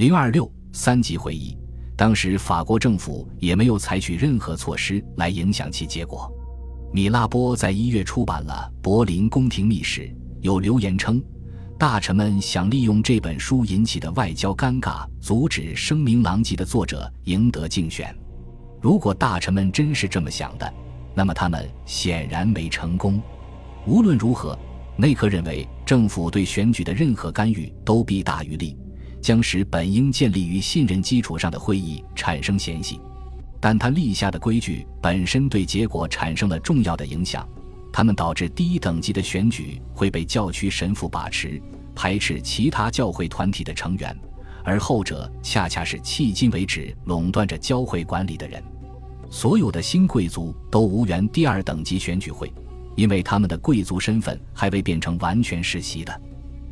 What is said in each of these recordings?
零二六三级会议，当时法国政府也没有采取任何措施来影响其结果。米拉波在一月出版了《柏林宫廷秘史》，有流言称，大臣们想利用这本书引起的外交尴尬，阻止声名狼藉的作者赢得竞选。如果大臣们真是这么想的，那么他们显然没成功。无论如何，内克认为政府对选举的任何干预都弊大于利，将使本应建立于信任基础上的会议产生嫌隙。但他立下的规矩本身对结果产生了重要的影响，他们导致第一等级的选举会被教区神父把持，排斥其他教会团体的成员，而后者恰恰是迄今为止垄断着教会管理的人。所有的新贵族都无缘第二等级选举会。因为他们的贵族身份还未变成完全世袭的。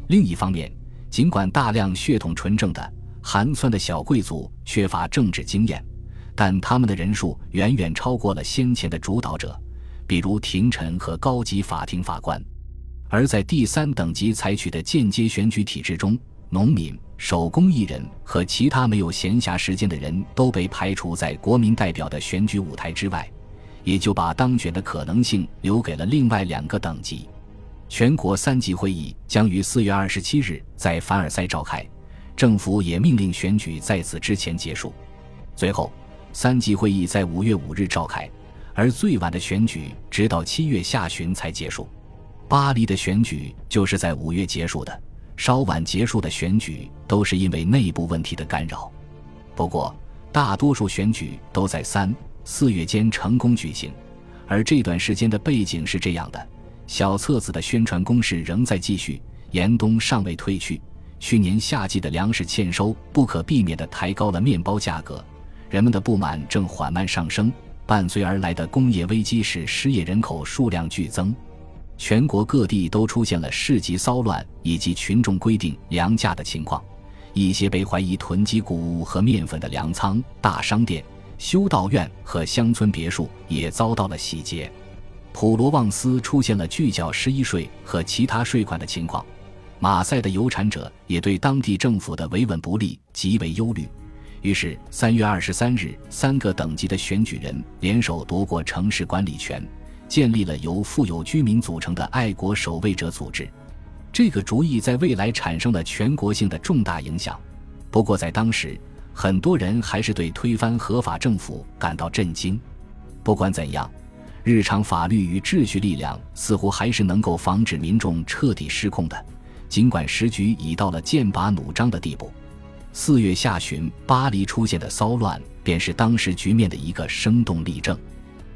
另一方面，尽管大量血统纯正的寒酸的小贵族缺乏政治经验，但他们的人数远远超过了先前的主导者，比如廷臣和高级法庭法官。而在第三等级采取的间接选举体制中，农民、手工艺人和其他没有闲暇时间的人都被排除在国民代表的选举舞台之外。也就把当选的可能性留给了另外两个等级。全国三级会议将于四月二十七日在凡尔赛召开，政府也命令选举在此之前结束。最后，三级会议在五月五日召开，而最晚的选举直到七月下旬才结束。巴黎的选举就是在五月结束的，稍晚结束的选举都是因为内部问题的干扰。不过，大多数选举都在三。四月间成功举行，而这段时间的背景是这样的：小册子的宣传攻势仍在继续，严冬尚未退去，去年夏季的粮食欠收不可避免地抬高了面包价格，人们的不满正缓慢上升，伴随而来的工业危机使失业人口数量剧增，全国各地都出现了市集骚乱以及群众规定粮价的情况，一些被怀疑囤积谷物和面粉的粮仓、大商店。修道院和乡村别墅也遭到了洗劫，普罗旺斯出现了拒缴十一税和其他税款的情况，马赛的有产者也对当地政府的维稳不利极为忧虑。于是，三月二十三日，三个等级的选举人联手夺过城市管理权，建立了由富有居民组成的爱国守卫者组织。这个主意在未来产生了全国性的重大影响。不过，在当时，很多人还是对推翻合法政府感到震惊。不管怎样，日常法律与秩序力量似乎还是能够防止民众彻底失控的，尽管时局已到了剑拔弩张的地步。四月下旬，巴黎出现的骚乱便是当时局面的一个生动例证。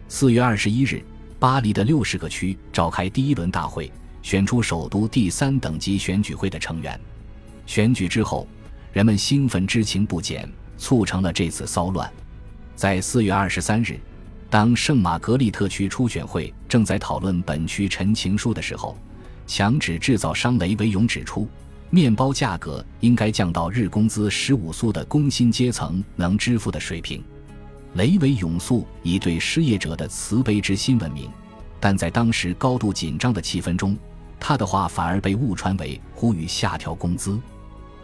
四月二十一日，巴黎的六十个区召开第一轮大会，选出首都第三等级选举会的成员。选举之后。人们兴奋之情不减，促成了这次骚乱。在四月二十三日，当圣玛格丽特区初选会正在讨论本区陈情书的时候，墙纸制造商雷维永指出，面包价格应该降到日工资十五苏的工薪阶层能支付的水平。雷维永素以对失业者的慈悲之心闻名，但在当时高度紧张的气氛中，他的话反而被误传为呼吁下调工资。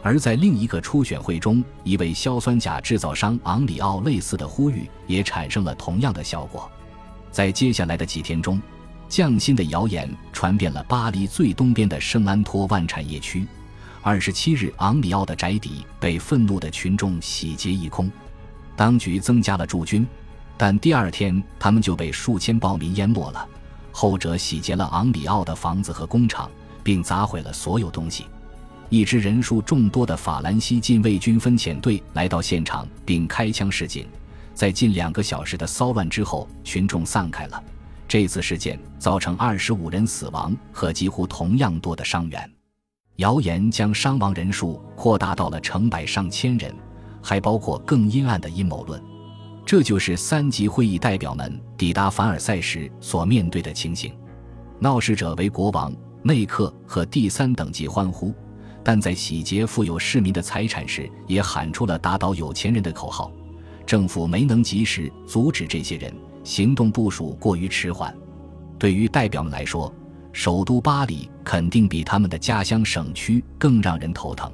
而在另一个初选会中，一位硝酸钾制造商昂里奥类似的呼吁也产生了同样的效果。在接下来的几天中，降薪的谣言传遍了巴黎最东边的圣安托万产业区。二十七日，昂里奥的宅邸被愤怒的群众洗劫一空，当局增加了驻军，但第二天他们就被数千暴民淹没了。后者洗劫了昂里奥的房子和工厂，并砸毁了所有东西。一支人数众多的法兰西禁卫军分遣队来到现场，并开枪示警。在近两个小时的骚乱之后，群众散开了。这次事件造成二十五人死亡和几乎同样多的伤员。谣言将伤亡人数扩大到了成百上千人，还包括更阴暗的阴谋论。这就是三级会议代表们抵达凡尔赛时所面对的情形。闹事者为国王、内克和第三等级欢呼。但在洗劫富有市民的财产时，也喊出了打倒有钱人的口号。政府没能及时阻止这些人，行动部署过于迟缓。对于代表们来说，首都巴黎肯定比他们的家乡省区更让人头疼。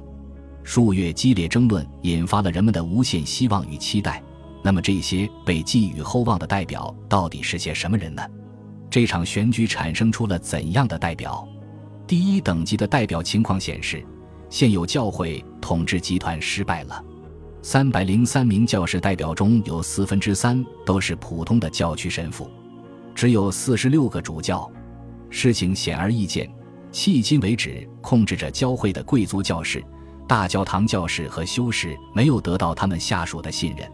数月激烈争论引发了人们的无限希望与期待。那么，这些被寄予厚望的代表到底是些什么人呢？这场选举产生出了怎样的代表？第一等级的代表情况显示，现有教会统治集团失败了。三百零三名教士代表中有四分之三都是普通的教区神父，只有四十六个主教。事情显而易见，迄今为止控制着教会的贵族教士。大教堂教士和修士没有得到他们下属的信任。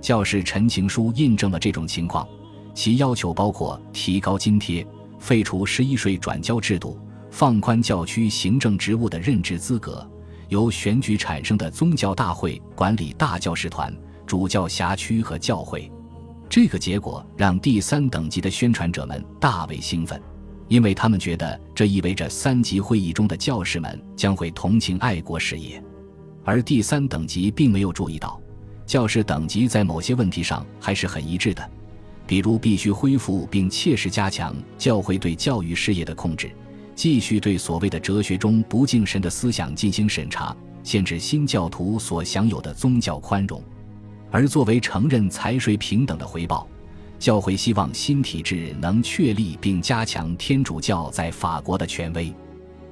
教士陈情书印证了这种情况，其要求包括提高津贴、废除十一税转交制度、放宽教区行政职务的任职资格、由选举产生的宗教大会管理大教士团、主教辖区和教会。这个结果让第三等级的宣传者们大为兴奋。因为他们觉得这意味着三级会议中的教士们将会同情爱国事业，而第三等级并没有注意到，教士等级在某些问题上还是很一致的，比如必须恢复并切实加强教会对教育事业的控制，继续对所谓的哲学中不敬神的思想进行审查，限制新教徒所享有的宗教宽容，而作为承认财税平等的回报。教会希望新体制能确立并加强天主教在法国的权威。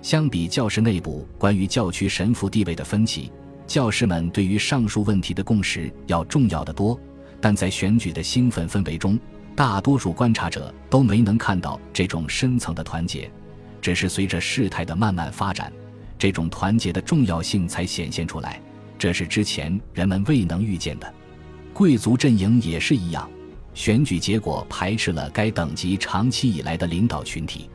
相比教士内部关于教区神父地位的分歧，教士们对于上述问题的共识要重要的多。但在选举的兴奋氛围中，大多数观察者都没能看到这种深层的团结，只是随着事态的慢慢发展，这种团结的重要性才显现出来。这是之前人们未能预见的。贵族阵营也是一样。选举结果排斥了该等级长期以来的领导群体，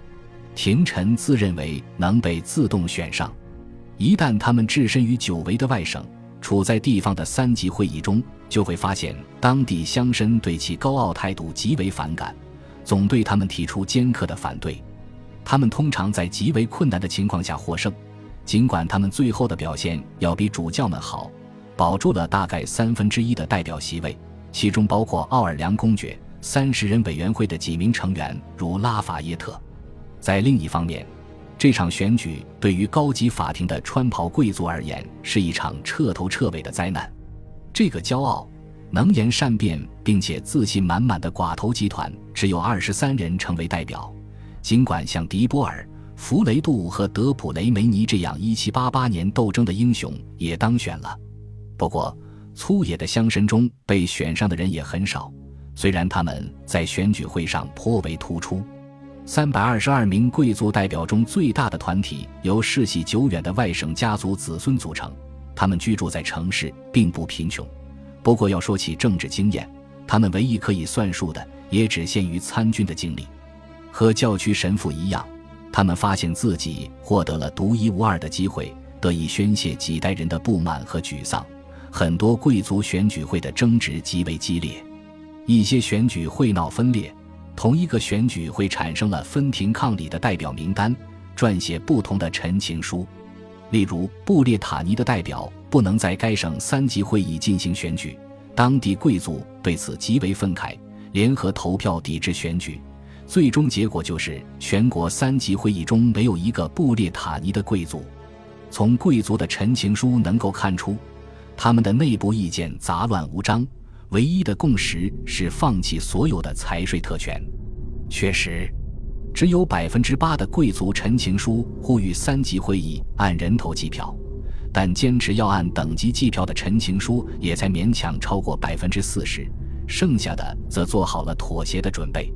廷臣自认为能被自动选上，一旦他们置身于久违的外省，处在地方的三级会议中，就会发现当地乡绅对其高傲态度极为反感，总对他们提出尖刻的反对。他们通常在极为困难的情况下获胜，尽管他们最后的表现要比主教们好，保住了大概三分之一的代表席位。其中包括奥尔良公爵、三十人委员会的几名成员，如拉法耶特。在另一方面，这场选举对于高级法庭的穿袍贵族而言是一场彻头彻尾的灾难。这个骄傲、能言善辩并且自信满满的寡头集团只有二十三人成为代表，尽管像迪波尔、弗雷杜和德普雷梅尼这样一七八八年斗争的英雄也当选了。不过，粗野的乡绅中被选上的人也很少，虽然他们在选举会上颇为突出。三百二十二名贵族代表中最大的团体由世袭久远的外省家族子孙组成，他们居住在城市，并不贫穷。不过要说起政治经验，他们唯一可以算数的也只限于参军的经历。和教区神父一样，他们发现自己获得了独一无二的机会，得以宣泄几代人的不满和沮丧。很多贵族选举会的争执极为激烈，一些选举会闹分裂，同一个选举会产生了分庭抗礼的代表名单，撰写不同的陈情书。例如，布列塔尼的代表不能在该省三级会议进行选举，当地贵族对此极为愤慨，联合投票抵制选举。最终结果就是全国三级会议中没有一个布列塔尼的贵族。从贵族的陈情书能够看出。他们的内部意见杂乱无章，唯一的共识是放弃所有的财税特权。确实，只有百分之八的贵族陈情书呼吁三级会议按人头计票，但坚持要按等级计票的陈情书也才勉强超过百分之四十，剩下的则做好了妥协的准备。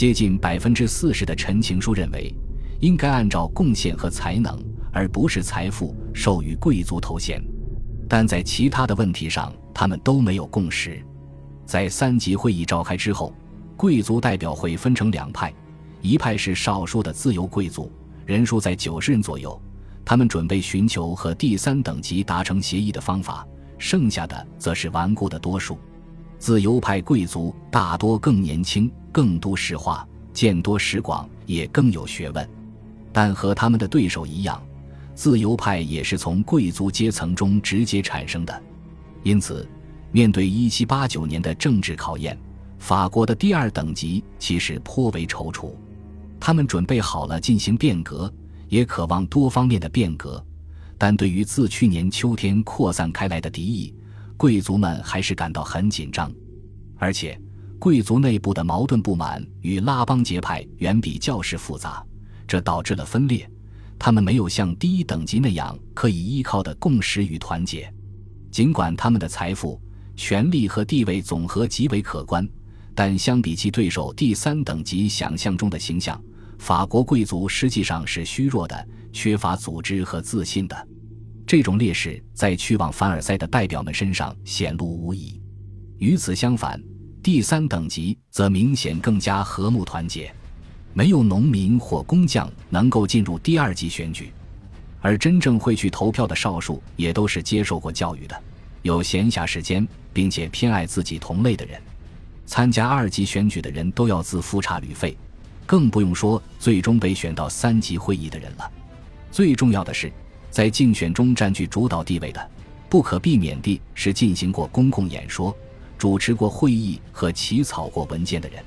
接近百分之四十的陈情书认为，应该按照贡献和才能，而不是财富授予贵族头衔。但在其他的问题上，他们都没有共识。在三级会议召开之后，贵族代表会分成两派，一派是少数的自由贵族，人数在九十人左右，他们准备寻求和第三等级达成协议的方法；剩下的则是顽固的多数。自由派贵族大多更年轻、更都市化、见多识广，也更有学问，但和他们的对手一样。自由派也是从贵族阶层中直接产生的，因此，面对1789年的政治考验，法国的第二等级其实颇为踌躇。他们准备好了进行变革，也渴望多方面的变革，但对于自去年秋天扩散开来的敌意，贵族们还是感到很紧张，而且贵族内部的矛盾不满与拉帮结派远比教士复杂，这导致了分裂。他们没有像第一等级那样可以依靠的共识与团结，尽管他们的财富、权力和地位总和极为可观，但相比其对手第三等级想象中的形象，法国贵族实际上是虚弱的。缺乏组织和自信的这种劣势，在去往凡尔赛的代表们身上显露无遗。与此相反，第三等级则明显更加和睦团结。没有农民或工匠能够进入第二级选举，而真正会去投票的少数也都是接受过教育的、有闲暇时间并且偏爱自己同类的人。参加二级选举的人都要自付差旅费，更不用说最终被选到三级会议的人了。最重要的是，在竞选中占据主导地位的，不可避免地是进行过公共演说、主持过会议和起草过文件的人。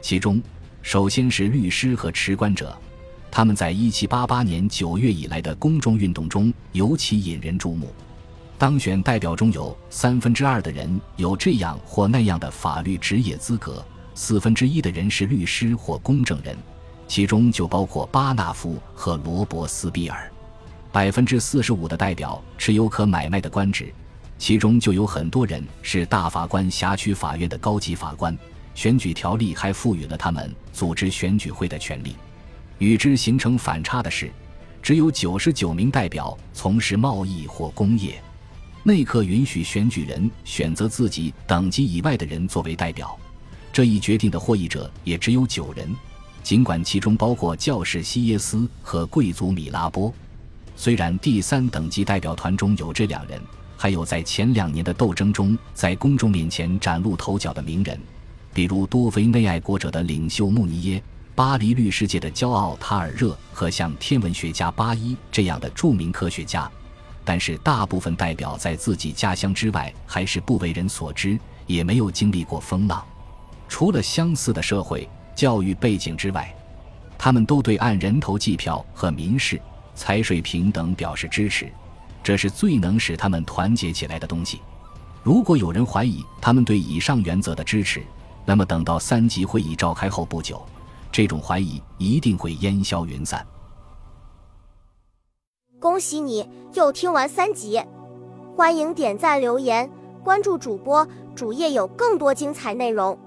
其中，首先是律师和持官者，他们在1788年9月以来的公众运动中尤其引人注目。当选代表中有三分之二的人有这样或那样的法律职业资格，四分之一的人是律师或公证人。其中就包括巴纳夫和罗伯斯比尔，百分之四十五的代表持有可买卖的官职，其中就有很多人是大法官辖区法院的高级法官。选举条例还赋予了他们组织选举会的权利。与之形成反差的是，只有九十九名代表从事贸易或工业。内阁允许选举人选择自己等级以外的人作为代表，这一决定的获益者也只有九人。尽管其中包括教士西耶斯和贵族米拉波，虽然第三等级代表团中有这两人，还有在前两年的斗争中在公众面前崭露头角的名人，比如多非内爱国者的领袖穆尼耶、巴黎律师界的骄傲塔尔热和像天文学家巴伊这样的著名科学家，但是大部分代表在自己家乡之外还是不为人所知，也没有经历过风浪。除了相似的社会。教育背景之外，他们都对按人头计票和民事、财税平等表示支持，这是最能使他们团结起来的东西。如果有人怀疑他们对以上原则的支持，那么等到三级会议召开后不久，这种怀疑一定会烟消云散。恭喜你又听完三集，欢迎点赞、留言、关注主播，主页有更多精彩内容。